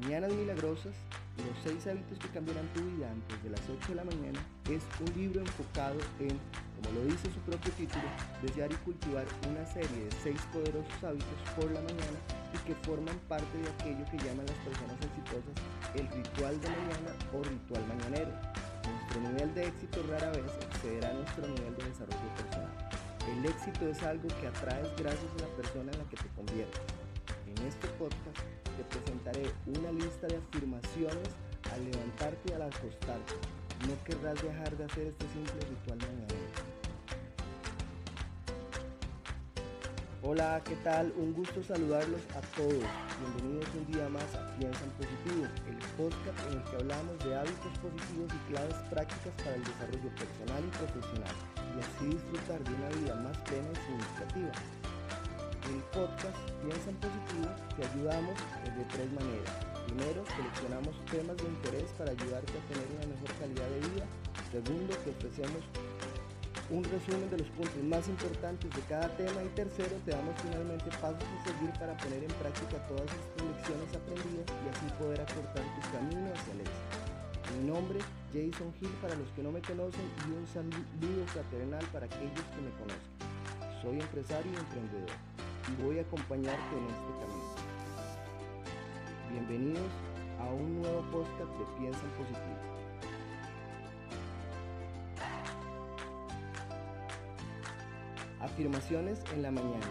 Mañanas Milagrosas, los seis hábitos que cambiarán tu vida antes de las 8 de la mañana, es un libro enfocado en, como lo dice su propio título, desear y cultivar una serie de seis poderosos hábitos por la mañana y que forman parte de aquello que llaman las personas exitosas el ritual de mañana o ritual mañanero. Nuestro nivel de éxito rara vez excederá nuestro nivel de desarrollo personal. El éxito es algo que atraes gracias a la persona en la que te conviertes. En este podcast te presentaré una lista de afirmaciones al levantarte y al acostarte. No querrás dejar de hacer este simple ritual mañanero. Hola, ¿qué tal? Un gusto saludarlos a todos. Bienvenidos un día más a Piensa en Positivo, el podcast en el que hablamos de hábitos positivos y claves prácticas para el desarrollo personal y profesional y así disfrutar de una vida más plena y significativa el podcast Piensa en Positivo te ayudamos de tres maneras. Primero, seleccionamos temas de interés para ayudarte a tener una mejor calidad de vida. Segundo, te ofrecemos un resumen de los puntos más importantes de cada tema. Y tercero, te damos finalmente pasos a seguir para poner en práctica todas estas lecciones aprendidas y así poder acortar tu camino hacia el éxito. Mi nombre, Jason Hill, para los que no me conocen, y un saludo fraternal para aquellos que me conocen. Soy empresario y emprendedor y voy a acompañarte en este camino. Bienvenidos a un nuevo podcast de Piensa en Positivo. Afirmaciones en la mañana.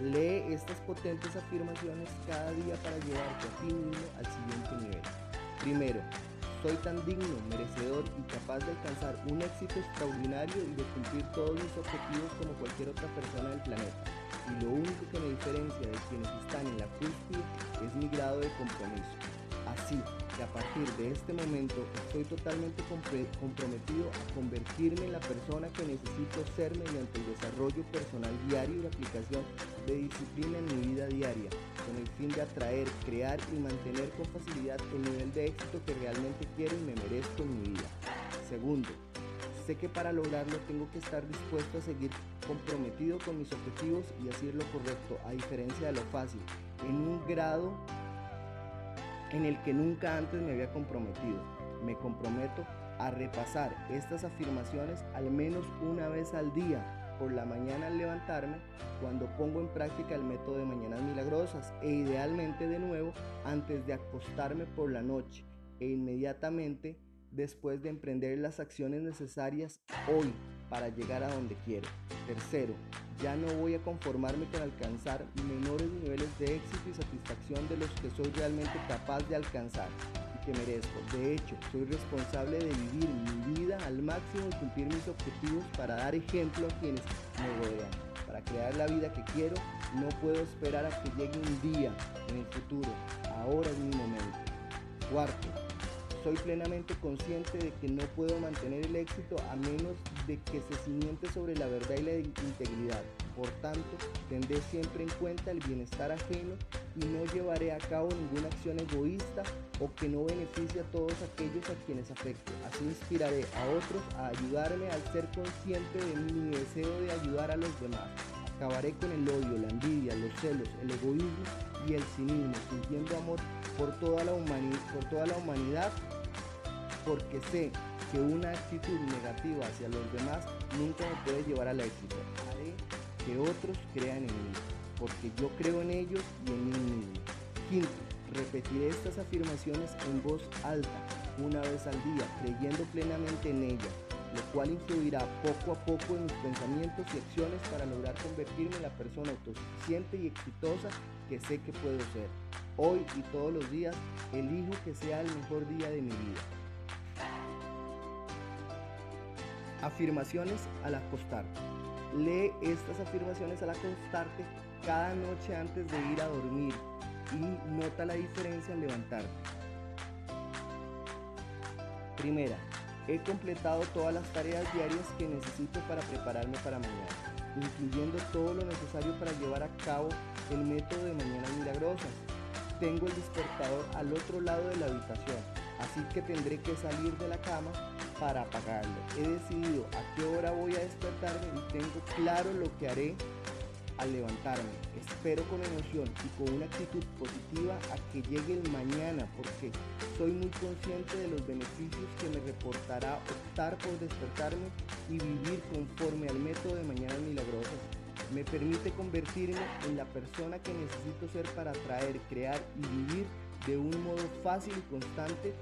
Lee estas potentes afirmaciones cada día para llevarte a ti mismo al siguiente nivel. Primero, soy tan digno, merecedor y capaz de alcanzar un éxito extraordinario y de cumplir todos mis objetivos como cualquier otra persona del planeta y lo único que me diferencia de quienes están en la cúspide es mi grado de compromiso. Así que a partir de este momento estoy totalmente comprometido a convertirme en la persona que necesito ser mediante el desarrollo personal diario y la aplicación de disciplina en mi vida diaria, con el fin de atraer, crear y mantener con facilidad el nivel de éxito que realmente quiero y me merezco en mi vida. Segundo, Sé que para lograrlo tengo que estar dispuesto a seguir comprometido con mis objetivos y hacer lo correcto, a diferencia de lo fácil, en un grado en el que nunca antes me había comprometido. Me comprometo a repasar estas afirmaciones al menos una vez al día, por la mañana al levantarme, cuando pongo en práctica el método de mañanas milagrosas e idealmente de nuevo antes de acostarme por la noche e inmediatamente después de emprender las acciones necesarias hoy para llegar a donde quiero. Tercero, ya no voy a conformarme con alcanzar menores niveles de éxito y satisfacción de los que soy realmente capaz de alcanzar y que merezco. De hecho, soy responsable de vivir mi vida al máximo y cumplir mis objetivos para dar ejemplo a quienes me rodean. Para crear la vida que quiero, no puedo esperar a que llegue un día en el futuro. Ahora es mi momento. Cuarto, soy plenamente consciente de que no puedo mantener el éxito a menos de que se cimiente sobre la verdad y la integridad. Por tanto, tendré siempre en cuenta el bienestar ajeno y no llevaré a cabo ninguna acción egoísta o que no beneficie a todos aquellos a quienes afecte. Así inspiraré a otros a ayudarme al ser consciente de mi deseo de ayudar a los demás. Acabaré con el odio, la envidia, los celos, el egoísmo y el cinismo, sintiendo amor por toda la, por toda la humanidad porque sé que una actitud negativa hacia los demás nunca me puede llevar al éxito. Haré que otros crean en mí, porque yo creo en ellos y en mí mismo. Quinto, repetiré estas afirmaciones en voz alta una vez al día, creyendo plenamente en ellas, lo cual influirá poco a poco en mis pensamientos y acciones para lograr convertirme en la persona autosuficiente y exitosa que sé que puedo ser. Hoy y todos los días elijo que sea el mejor día de mi vida. Afirmaciones al acostarte. Lee estas afirmaciones al acostarte cada noche antes de ir a dormir y nota la diferencia al levantarte. Primera, he completado todas las tareas diarias que necesito para prepararme para mañana, incluyendo todo lo necesario para llevar a cabo el método de Mañanas Milagrosas. Tengo el despertador al otro lado de la habitación, así que tendré que salir de la cama para apagarlo. He decidido a qué hora voy a despertarme y tengo claro lo que haré al levantarme. Espero con emoción y con una actitud positiva a que llegue el mañana porque soy muy consciente de los beneficios que me reportará optar por despertarme y vivir conforme al método de Mañanas Milagrosas. Me permite convertirme en la persona que necesito ser para atraer, crear y vivir de un modo fácil y constante,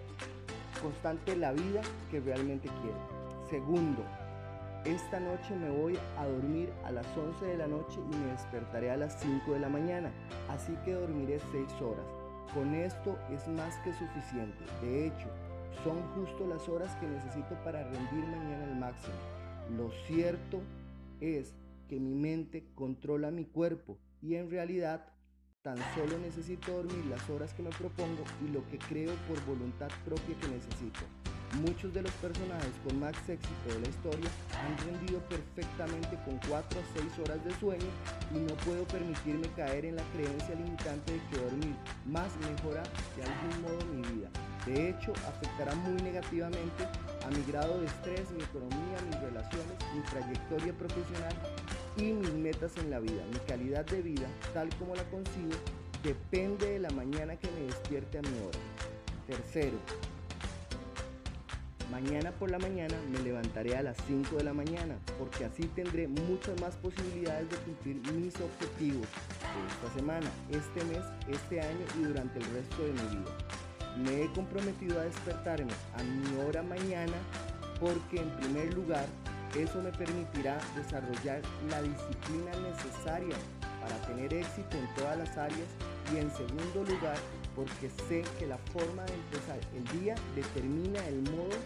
constante la vida que realmente quiero. Segundo, esta noche me voy a dormir a las 11 de la noche y me despertaré a las 5 de la mañana, así que dormiré 6 horas. Con esto es más que suficiente. De hecho, son justo las horas que necesito para rendir mañana al máximo. Lo cierto es que mi mente controla mi cuerpo y en realidad tan solo necesito dormir las horas que me propongo y lo que creo por voluntad propia que necesito. Muchos de los personajes con más éxito de la historia han rendido perfectamente con 4 a 6 horas de sueño y no puedo permitirme caer en la creencia limitante de que dormir más mejora de algún modo mi vida. De hecho, afectará muy negativamente a mi grado de estrés, mi economía, mis relaciones, mi trayectoria profesional y mis metas en la vida. Mi calidad de vida, tal como la consigo, depende de la mañana que me despierte a mi hora. Tercero, Mañana por la mañana me levantaré a las 5 de la mañana porque así tendré muchas más posibilidades de cumplir mis objetivos de esta semana, este mes, este año y durante el resto de mi vida. Me he comprometido a despertarme a mi hora mañana porque en primer lugar eso me permitirá desarrollar la disciplina necesaria para tener éxito en todas las áreas y en segundo lugar porque sé que la forma de empezar el día determina el modo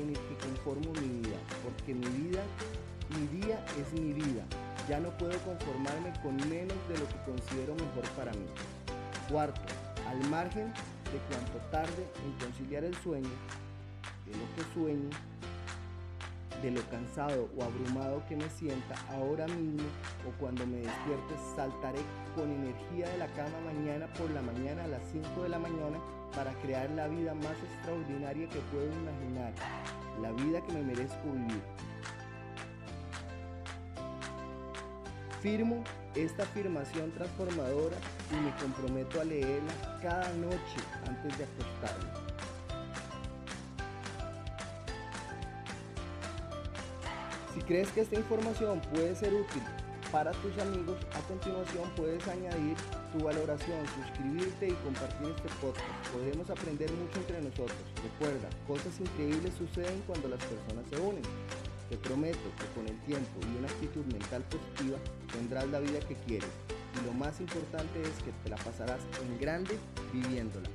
en el que conformo mi vida, porque mi vida, mi día es mi vida. Ya no puedo conformarme con menos de lo que considero mejor para mí. Cuarto, al margen de cuanto tarde en conciliar el sueño, de lo que sueño, de lo cansado o abrumado que me sienta ahora mismo o cuando me despierte, saltaré con energía de la cama mañana por la mañana a las 5 de la mañana para crear la vida más extraordinaria que puedo imaginar, la vida que me merezco vivir. Firmo esta afirmación transformadora y me comprometo a leerla cada noche antes de acostarme. Si crees que esta información puede ser útil para tus amigos, a continuación puedes añadir tu valoración, suscribirte y compartir este podcast. Podremos aprender mucho entre nosotros. Recuerda, cosas increíbles suceden cuando las personas se unen. Te prometo que con el tiempo y una actitud mental positiva tendrás la vida que quieres. Y lo más importante es que te la pasarás en grande viviéndola.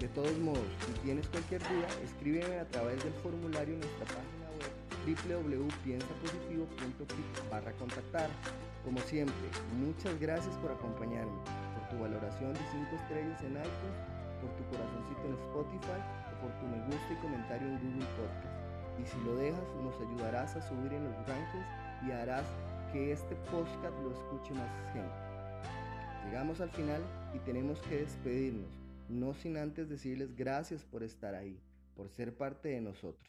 De todos modos, si tienes cualquier duda, escríbeme a través del formulario en nuestra página www.piensapositivo.clic barra contactar. Como siempre, muchas gracias por acompañarme, por tu valoración de 5 estrellas en iTunes, por tu corazoncito en Spotify o por tu me gusta y comentario en Google Podcast. Y si lo dejas, nos ayudarás a subir en los rankings y harás que este podcast lo escuche más gente. Llegamos al final y tenemos que despedirnos, no sin antes decirles gracias por estar ahí, por ser parte de nosotros.